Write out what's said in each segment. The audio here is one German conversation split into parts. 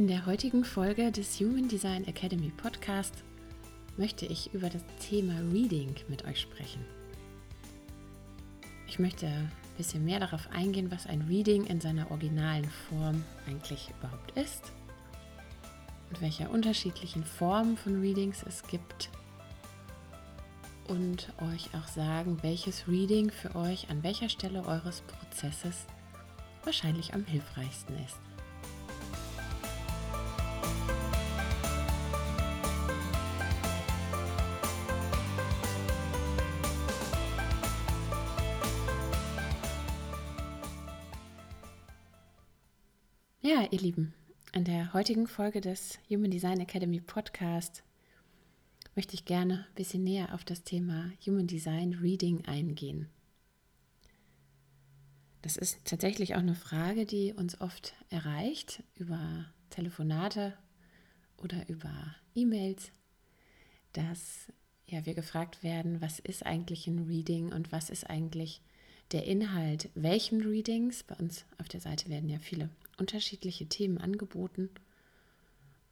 In der heutigen Folge des Human Design Academy Podcast möchte ich über das Thema Reading mit euch sprechen. Ich möchte ein bisschen mehr darauf eingehen, was ein Reading in seiner originalen Form eigentlich überhaupt ist und welche unterschiedlichen Formen von Readings es gibt und euch auch sagen, welches Reading für euch an welcher Stelle eures Prozesses wahrscheinlich am hilfreichsten ist. Ihr Lieben, in der heutigen Folge des Human Design Academy Podcast möchte ich gerne ein bisschen näher auf das Thema Human Design Reading eingehen. Das ist tatsächlich auch eine Frage, die uns oft erreicht über Telefonate oder über E-Mails, dass ja, wir gefragt werden, was ist eigentlich ein Reading und was ist eigentlich der Inhalt welchen Readings. Bei uns auf der Seite werden ja viele unterschiedliche Themen angeboten.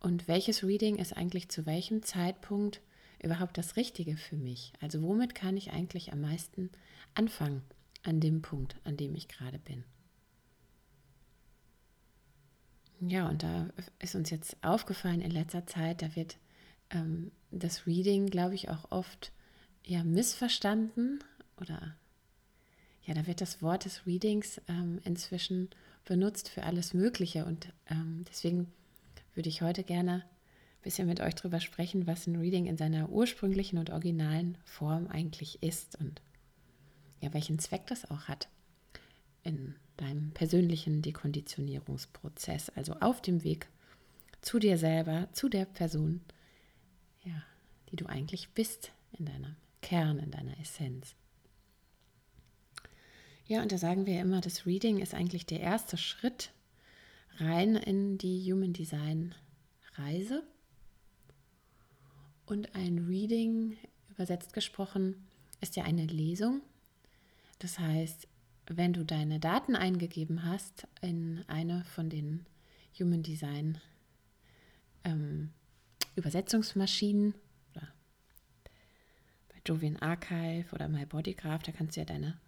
Und welches Reading ist eigentlich zu welchem Zeitpunkt überhaupt das Richtige für mich? Also womit kann ich eigentlich am meisten anfangen an dem Punkt, an dem ich gerade bin? Ja, und da ist uns jetzt aufgefallen in letzter Zeit, da wird ähm, das Reading, glaube ich, auch oft ja missverstanden oder ja, da wird das Wort des Readings ähm, inzwischen benutzt für alles Mögliche. Und ähm, deswegen würde ich heute gerne ein bisschen mit euch darüber sprechen, was ein Reading in seiner ursprünglichen und originalen Form eigentlich ist und ja, welchen Zweck das auch hat in deinem persönlichen Dekonditionierungsprozess, also auf dem Weg zu dir selber, zu der Person, ja, die du eigentlich bist in deinem Kern, in deiner Essenz. Ja, und da sagen wir immer, das Reading ist eigentlich der erste Schritt rein in die Human Design Reise. Und ein Reading, übersetzt gesprochen, ist ja eine Lesung. Das heißt, wenn du deine Daten eingegeben hast in eine von den Human Design ähm, Übersetzungsmaschinen oder bei Jovian Archive oder MyBodygraph, da kannst du ja deine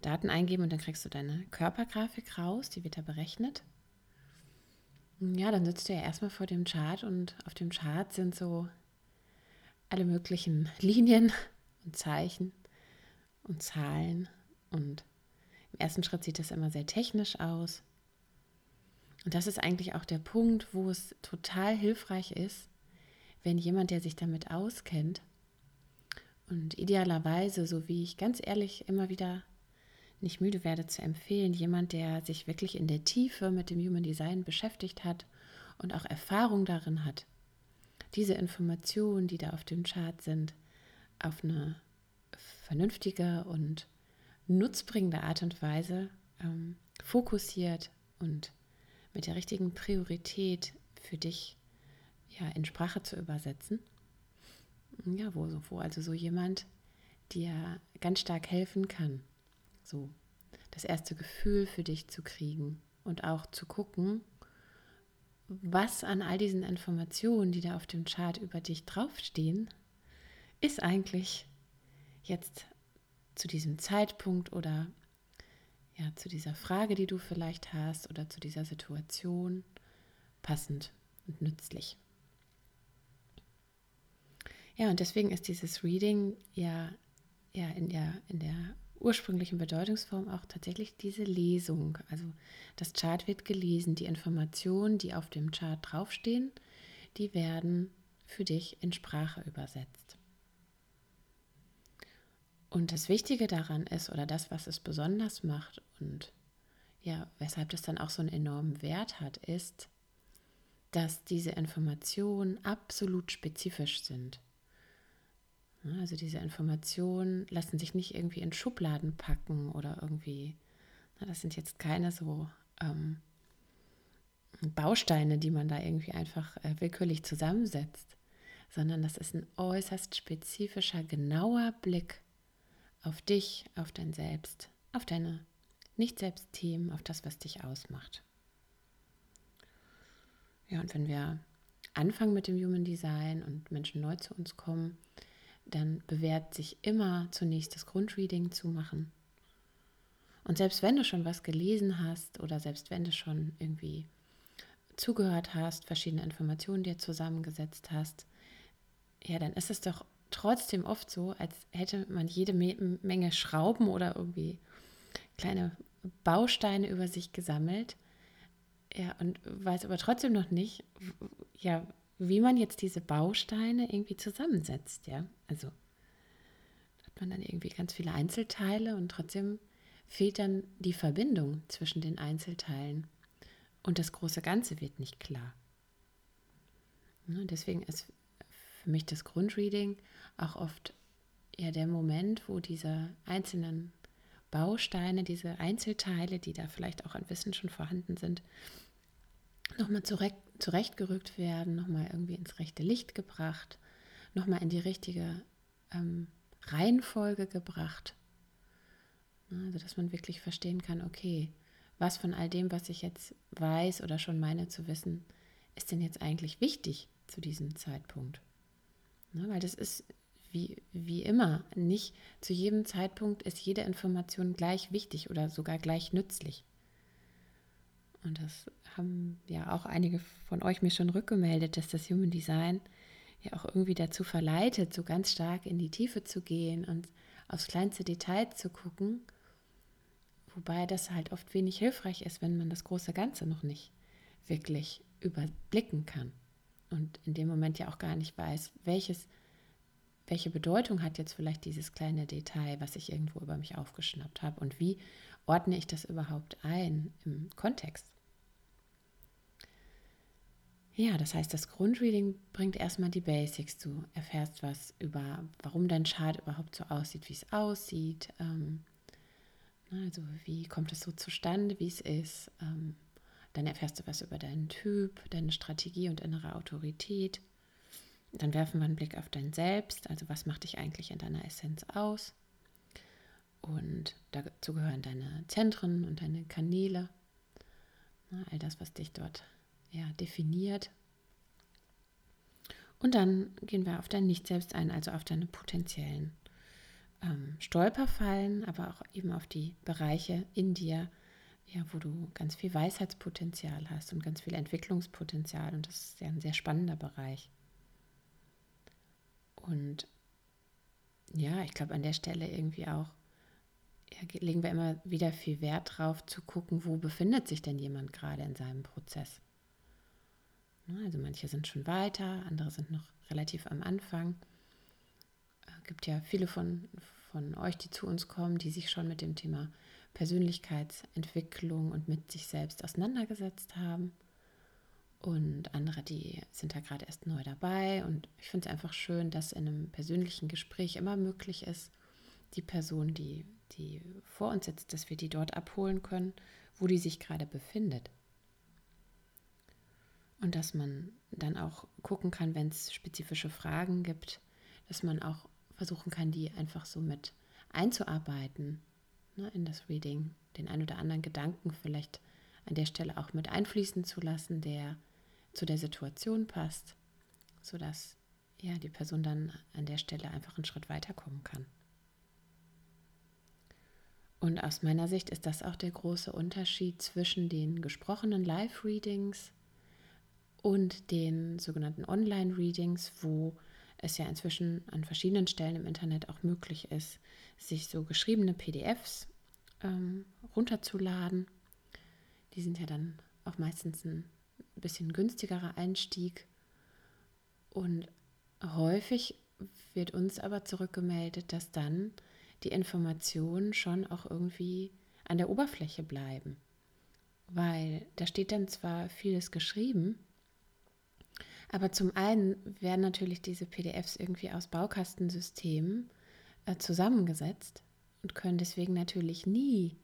Daten eingeben und dann kriegst du deine Körpergrafik raus, die wird da berechnet. Ja, dann sitzt du ja erstmal vor dem Chart und auf dem Chart sind so alle möglichen Linien und Zeichen und Zahlen und im ersten Schritt sieht das immer sehr technisch aus. Und das ist eigentlich auch der Punkt, wo es total hilfreich ist, wenn jemand, der sich damit auskennt und idealerweise, so wie ich ganz ehrlich immer wieder nicht müde werde zu empfehlen, jemand, der sich wirklich in der Tiefe mit dem Human Design beschäftigt hat und auch Erfahrung darin hat, diese Informationen, die da auf dem Chart sind, auf eine vernünftige und nutzbringende Art und Weise ähm, fokussiert und mit der richtigen Priorität für dich ja, in Sprache zu übersetzen. Ja, wo, wo also so jemand dir ganz stark helfen kann, so das erste Gefühl für dich zu kriegen und auch zu gucken, was an all diesen Informationen, die da auf dem Chart über dich draufstehen, ist eigentlich jetzt zu diesem Zeitpunkt oder ja, zu dieser Frage, die du vielleicht hast oder zu dieser Situation passend und nützlich. Ja, und deswegen ist dieses Reading ja, ja in, der, in der ursprünglichen Bedeutungsform auch tatsächlich diese Lesung. Also das Chart wird gelesen, die Informationen, die auf dem Chart draufstehen, die werden für dich in Sprache übersetzt. Und das Wichtige daran ist, oder das, was es besonders macht und ja, weshalb das dann auch so einen enormen Wert hat, ist, dass diese Informationen absolut spezifisch sind. Also diese Informationen lassen sich nicht irgendwie in Schubladen packen oder irgendwie, das sind jetzt keine so ähm, Bausteine, die man da irgendwie einfach äh, willkürlich zusammensetzt, sondern das ist ein äußerst spezifischer, genauer Blick auf dich, auf dein Selbst, auf deine Nicht-Selbst-Themen, auf das, was dich ausmacht. Ja, und wenn wir anfangen mit dem Human Design und Menschen neu zu uns kommen, dann bewährt sich immer zunächst das Grundreading zu machen. Und selbst wenn du schon was gelesen hast oder selbst wenn du schon irgendwie zugehört hast, verschiedene Informationen dir zusammengesetzt hast, ja, dann ist es doch trotzdem oft so, als hätte man jede Menge Schrauben oder irgendwie kleine Bausteine über sich gesammelt. Ja, und weiß aber trotzdem noch nicht, ja, wie man jetzt diese Bausteine irgendwie zusammensetzt, ja. Also hat man dann irgendwie ganz viele Einzelteile und trotzdem fehlt dann die Verbindung zwischen den Einzelteilen und das große Ganze wird nicht klar. Ja, deswegen ist für mich das Grundreading auch oft ja der Moment, wo diese einzelnen Bausteine, diese Einzelteile, die da vielleicht auch an Wissen schon vorhanden sind, nochmal zurecht, zurechtgerückt werden, nochmal irgendwie ins rechte Licht gebracht, nochmal in die richtige ähm, Reihenfolge gebracht. Also, dass man wirklich verstehen kann, okay, was von all dem, was ich jetzt weiß oder schon meine zu wissen, ist denn jetzt eigentlich wichtig zu diesem Zeitpunkt? Ne, weil das ist wie, wie immer, nicht zu jedem Zeitpunkt ist jede Information gleich wichtig oder sogar gleich nützlich. Und das haben ja auch einige von euch mir schon rückgemeldet, dass das Human Design ja auch irgendwie dazu verleitet, so ganz stark in die Tiefe zu gehen und aufs kleinste Detail zu gucken. Wobei das halt oft wenig hilfreich ist, wenn man das große Ganze noch nicht wirklich überblicken kann. Und in dem Moment ja auch gar nicht weiß, welches, welche Bedeutung hat jetzt vielleicht dieses kleine Detail, was ich irgendwo über mich aufgeschnappt habe und wie ordne ich das überhaupt ein im Kontext. Ja, das heißt, das Grundreading bringt erstmal die Basics. Du erfährst was über, warum dein Chart überhaupt so aussieht, wie es aussieht. Ähm, also wie kommt es so zustande, wie es ist. Ähm, dann erfährst du was über deinen Typ, deine Strategie und innere Autorität. Dann werfen wir einen Blick auf dein Selbst, also was macht dich eigentlich in deiner Essenz aus. Und dazu gehören deine Zentren und deine Kanäle, all das, was dich dort ja, definiert. Und dann gehen wir auf dein Nicht-Selbst ein, also auf deine potenziellen ähm, Stolperfallen, aber auch eben auf die Bereiche in dir, ja, wo du ganz viel Weisheitspotenzial hast und ganz viel Entwicklungspotenzial. Und das ist ja ein sehr spannender Bereich. Und ja, ich glaube an der Stelle irgendwie auch, ja, legen wir immer wieder viel Wert drauf zu gucken, wo befindet sich denn jemand gerade in seinem Prozess. Ne, also manche sind schon weiter, andere sind noch relativ am Anfang. Es äh, gibt ja viele von, von euch, die zu uns kommen, die sich schon mit dem Thema Persönlichkeitsentwicklung und mit sich selbst auseinandergesetzt haben. Und andere, die sind da gerade erst neu dabei. Und ich finde es einfach schön, dass in einem persönlichen Gespräch immer möglich ist, die Person, die, die vor uns sitzt, dass wir die dort abholen können, wo die sich gerade befindet. Und dass man dann auch gucken kann, wenn es spezifische Fragen gibt, dass man auch versuchen kann, die einfach so mit einzuarbeiten ne, in das Reading, den ein oder anderen Gedanken vielleicht an der Stelle auch mit einfließen zu lassen, der zu der Situation passt, sodass ja, die Person dann an der Stelle einfach einen Schritt weiterkommen kann. Und aus meiner Sicht ist das auch der große Unterschied zwischen den gesprochenen Live-Readings und den sogenannten Online-Readings, wo es ja inzwischen an verschiedenen Stellen im Internet auch möglich ist, sich so geschriebene PDFs ähm, runterzuladen. Die sind ja dann auch meistens ein bisschen günstigerer Einstieg. Und häufig wird uns aber zurückgemeldet, dass dann die Informationen schon auch irgendwie an der Oberfläche bleiben. Weil da steht dann zwar vieles geschrieben, aber zum einen werden natürlich diese PDFs irgendwie aus Baukastensystemen äh, zusammengesetzt und können deswegen natürlich nie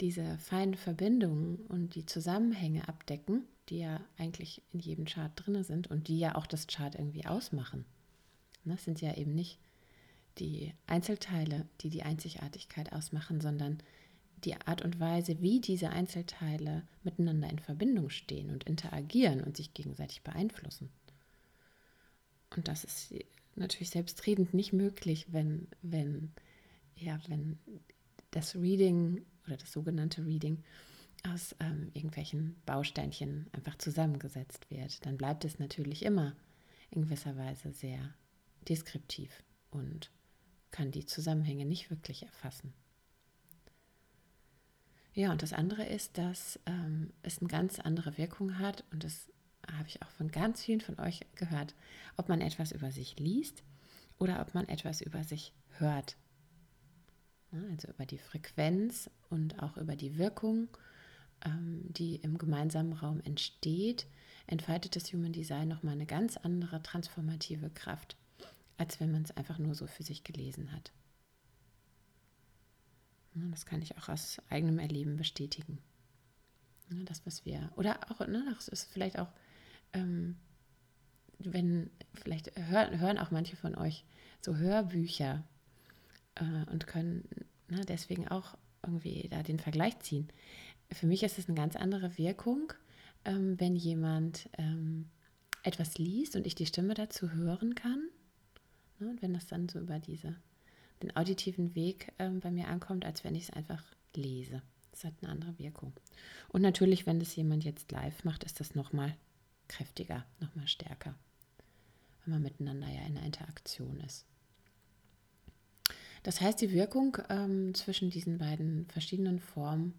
diese feinen Verbindungen und die Zusammenhänge abdecken, die ja eigentlich in jedem Chart drin sind und die ja auch das Chart irgendwie ausmachen. Das ne, sind ja eben nicht die Einzelteile, die die Einzigartigkeit ausmachen, sondern die Art und Weise, wie diese Einzelteile miteinander in Verbindung stehen und interagieren und sich gegenseitig beeinflussen. Und das ist natürlich selbstredend nicht möglich, wenn, wenn, ja, wenn das Reading oder das sogenannte Reading aus ähm, irgendwelchen Bausteinchen einfach zusammengesetzt wird. Dann bleibt es natürlich immer in gewisser Weise sehr deskriptiv und kann die Zusammenhänge nicht wirklich erfassen. Ja, und das andere ist, dass ähm, es eine ganz andere Wirkung hat und das habe ich auch von ganz vielen von euch gehört, ob man etwas über sich liest oder ob man etwas über sich hört. Also über die Frequenz und auch über die Wirkung, ähm, die im gemeinsamen Raum entsteht, entfaltet das Human Design nochmal eine ganz andere transformative Kraft, als wenn man es einfach nur so für sich gelesen hat. Das kann ich auch aus eigenem Erleben bestätigen. Das, was wir, oder auch, ne, das ist vielleicht auch ähm, wenn, vielleicht hören, hören auch manche von euch so Hörbücher äh, und können ne, deswegen auch irgendwie da den Vergleich ziehen. Für mich ist es eine ganz andere Wirkung, ähm, wenn jemand ähm, etwas liest und ich die Stimme dazu hören kann. Ne, und wenn das dann so über diese, den auditiven Weg ähm, bei mir ankommt, als wenn ich es einfach lese. Das hat eine andere Wirkung. Und natürlich, wenn das jemand jetzt live macht, ist das nochmal kräftiger, nochmal stärker, wenn man miteinander ja in der Interaktion ist. Das heißt, die Wirkung ähm, zwischen diesen beiden verschiedenen Formen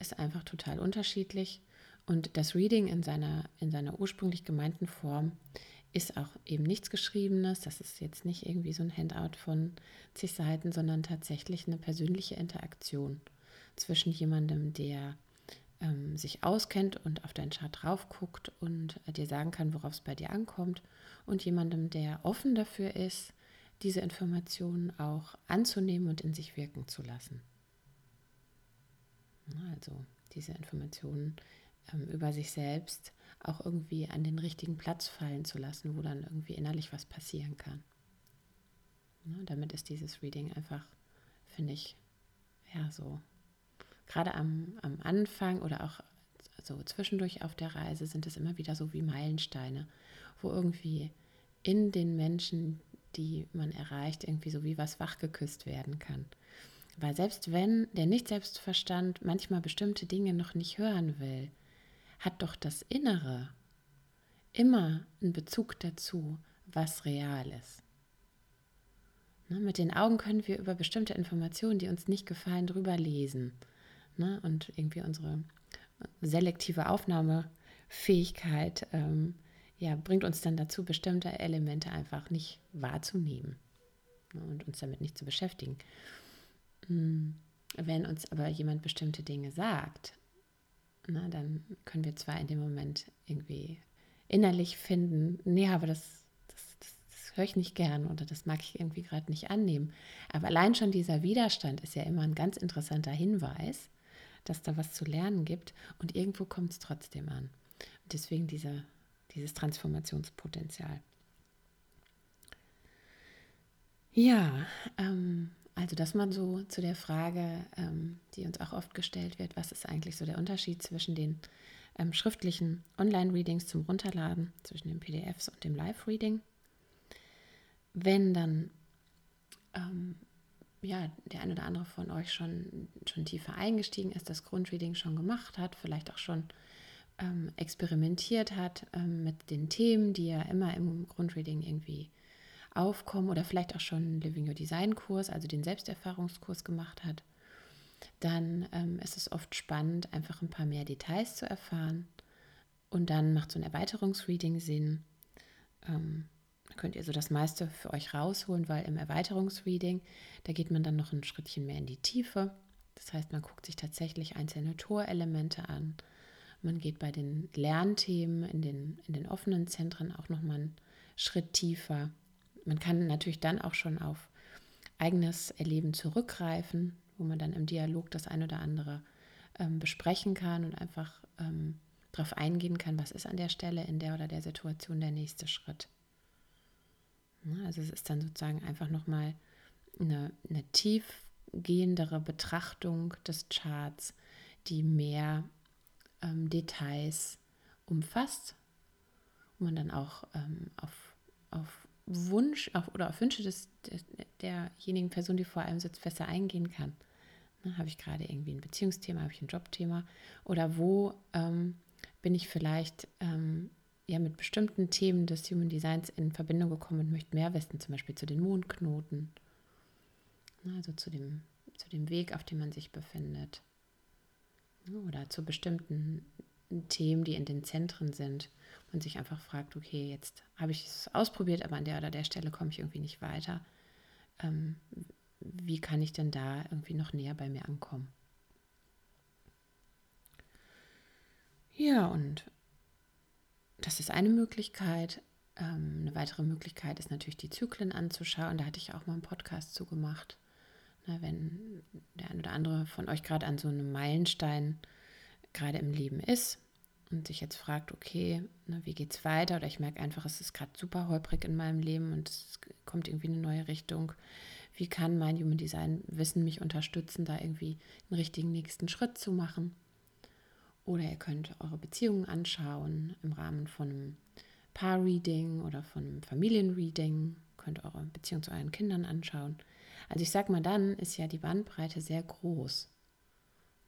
ist einfach total unterschiedlich und das Reading in seiner, in seiner ursprünglich gemeinten Form ist auch eben nichts Geschriebenes. Das ist jetzt nicht irgendwie so ein Handout von zig Seiten, sondern tatsächlich eine persönliche Interaktion zwischen jemandem, der ähm, sich auskennt und auf deinen Chart drauf guckt und äh, dir sagen kann, worauf es bei dir ankommt und jemandem, der offen dafür ist, diese Informationen auch anzunehmen und in sich wirken zu lassen. Also diese Informationen ähm, über sich selbst auch irgendwie an den richtigen Platz fallen zu lassen, wo dann irgendwie innerlich was passieren kann. Ja, damit ist dieses Reading einfach, finde ich, ja, so gerade am, am Anfang oder auch so zwischendurch auf der Reise sind es immer wieder so wie Meilensteine, wo irgendwie in den Menschen, die man erreicht, irgendwie so wie was wachgeküsst werden kann. Weil selbst wenn der Nicht-Selbstverstand manchmal bestimmte Dinge noch nicht hören will, hat doch das Innere immer einen Bezug dazu, was real ist. Ne, mit den Augen können wir über bestimmte Informationen, die uns nicht gefallen, drüber lesen. Ne? Und irgendwie unsere selektive Aufnahmefähigkeit ähm, ja, bringt uns dann dazu, bestimmte Elemente einfach nicht wahrzunehmen ne? und uns damit nicht zu beschäftigen. Hm, wenn uns aber jemand bestimmte Dinge sagt, na, dann können wir zwar in dem Moment irgendwie innerlich finden, nee, aber das, das, das, das höre ich nicht gern oder das mag ich irgendwie gerade nicht annehmen. Aber allein schon dieser Widerstand ist ja immer ein ganz interessanter Hinweis, dass da was zu lernen gibt und irgendwo kommt es trotzdem an. Und deswegen diese, dieses Transformationspotenzial. Ja, ähm, also das mal so zu der Frage, ähm, die uns auch oft gestellt wird, was ist eigentlich so der Unterschied zwischen den ähm, schriftlichen Online-Readings zum Runterladen, zwischen den PDFs und dem Live-Reading. Wenn dann ähm, ja, der ein oder andere von euch schon, schon tiefer eingestiegen ist, das Grundreading schon gemacht hat, vielleicht auch schon ähm, experimentiert hat ähm, mit den Themen, die ja immer im Grundreading irgendwie aufkommen oder vielleicht auch schon Living Your Design Kurs, also den Selbsterfahrungskurs gemacht hat, dann ähm, ist es oft spannend, einfach ein paar mehr Details zu erfahren. Und dann macht so ein Erweiterungsreading Sinn. Ähm, könnt ihr so das meiste für euch rausholen, weil im Erweiterungsreading, da geht man dann noch ein Schrittchen mehr in die Tiefe. Das heißt, man guckt sich tatsächlich einzelne Torelemente an. Man geht bei den Lernthemen in den, in den offenen Zentren auch nochmal einen Schritt tiefer. Man kann natürlich dann auch schon auf eigenes Erleben zurückgreifen, wo man dann im Dialog das ein oder andere ähm, besprechen kann und einfach ähm, darauf eingehen kann, was ist an der Stelle in der oder der Situation der nächste Schritt. Also es ist dann sozusagen einfach nochmal eine, eine tiefgehendere Betrachtung des Charts, die mehr ähm, Details umfasst, wo man dann auch ähm, auf, auf Wunsch auf, oder auf Wünsche des, derjenigen Person, die vor einem sitzt, besser eingehen kann. Ne, habe ich gerade irgendwie ein Beziehungsthema, habe ich ein Jobthema? Oder wo ähm, bin ich vielleicht ähm, ja mit bestimmten Themen des Human Designs in Verbindung gekommen und möchte mehr wissen, zum Beispiel zu den Mondknoten, also zu dem, zu dem Weg, auf dem man sich befindet oder zu bestimmten Themen, die in den Zentren sind und sich einfach fragt, okay, jetzt habe ich es ausprobiert, aber an der oder der Stelle komme ich irgendwie nicht weiter. Ähm, wie kann ich denn da irgendwie noch näher bei mir ankommen? Ja, und das ist eine Möglichkeit. Ähm, eine weitere Möglichkeit ist natürlich, die Zyklen anzuschauen. Da hatte ich auch mal einen Podcast zu gemacht. Na, wenn der ein oder andere von euch gerade an so einem Meilenstein gerade im Leben ist und sich jetzt fragt, okay, ne, wie geht's weiter? Oder ich merke einfach, es ist gerade super holprig in meinem Leben und es kommt irgendwie eine neue Richtung. Wie kann mein Human Design Wissen mich unterstützen, da irgendwie einen richtigen nächsten Schritt zu machen? Oder ihr könnt eure Beziehungen anschauen im Rahmen von einem Paar-Reading oder von einem Familienreading. Könnt eure Beziehung zu euren Kindern anschauen. Also ich sag mal, dann ist ja die Bandbreite sehr groß.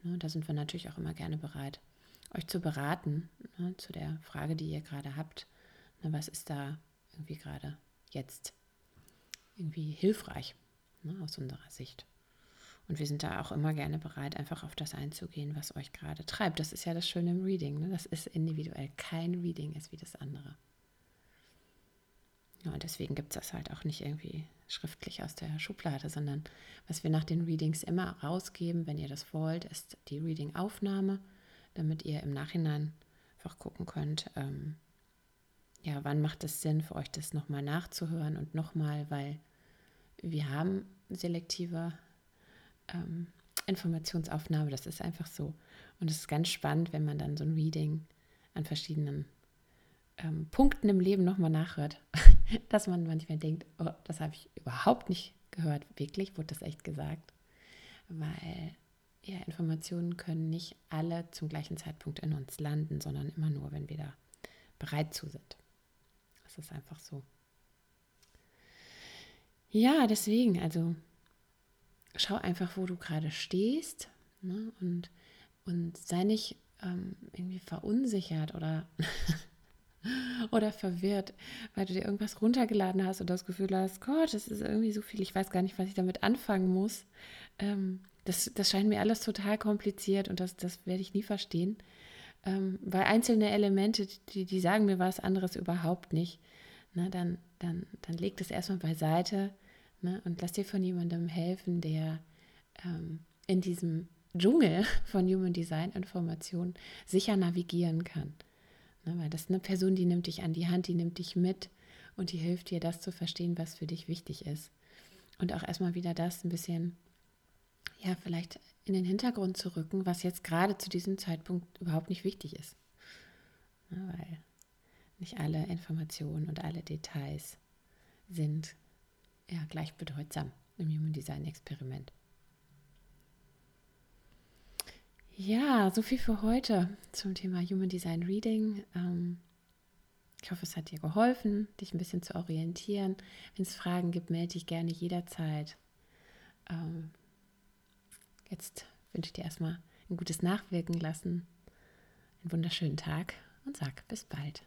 Ne, da sind wir natürlich auch immer gerne bereit, euch zu beraten ne, zu der Frage, die ihr gerade habt. Ne, was ist da irgendwie gerade jetzt irgendwie hilfreich aus unserer Sicht? Und wir sind da auch immer gerne bereit, einfach auf das einzugehen, was euch gerade treibt. Das ist ja das Schöne im Reading. Ne? Das ist individuell. Kein Reading ist wie das andere. Ja, und deswegen gibt es das halt auch nicht irgendwie schriftlich aus der Schublade, sondern was wir nach den Readings immer rausgeben, wenn ihr das wollt, ist die Reading-Aufnahme, damit ihr im Nachhinein einfach gucken könnt, ähm, ja, wann macht es Sinn für euch, das nochmal nachzuhören und nochmal, weil wir haben selektive ähm, Informationsaufnahme, das ist einfach so. Und es ist ganz spannend, wenn man dann so ein Reading an verschiedenen ähm, Punkten im Leben nochmal nachhört, dass man manchmal denkt, oh, das habe ich überhaupt nicht gehört. Wirklich, wurde das echt gesagt? Weil ja, Informationen können nicht alle zum gleichen Zeitpunkt in uns landen, sondern immer nur, wenn wir da bereit zu sind. Das ist einfach so. Ja, deswegen, also schau einfach, wo du gerade stehst ne? und, und sei nicht ähm, irgendwie verunsichert oder, oder verwirrt, weil du dir irgendwas runtergeladen hast und das Gefühl hast, Gott, das ist irgendwie so viel, ich weiß gar nicht, was ich damit anfangen muss. Ähm, das, das scheint mir alles total kompliziert und das, das werde ich nie verstehen. Ähm, weil einzelne Elemente, die, die sagen mir was anderes überhaupt nicht. Na, dann, dann, dann leg das erstmal beiseite Ne? Und lass dir von jemandem helfen, der ähm, in diesem Dschungel von Human Design Informationen sicher navigieren kann. Ne? Weil das ist eine Person, die nimmt dich an die Hand, die nimmt dich mit und die hilft dir, das zu verstehen, was für dich wichtig ist. Und auch erstmal wieder das ein bisschen, ja, vielleicht in den Hintergrund zu rücken, was jetzt gerade zu diesem Zeitpunkt überhaupt nicht wichtig ist. Ne? Weil nicht alle Informationen und alle Details sind ja, gleichbedeutsam im Human Design Experiment. Ja, so viel für heute zum Thema Human Design Reading. Ähm, ich hoffe, es hat dir geholfen, dich ein bisschen zu orientieren. Wenn es Fragen gibt, melde dich gerne jederzeit. Ähm, jetzt wünsche ich dir erstmal ein gutes Nachwirken lassen, einen wunderschönen Tag und sag bis bald.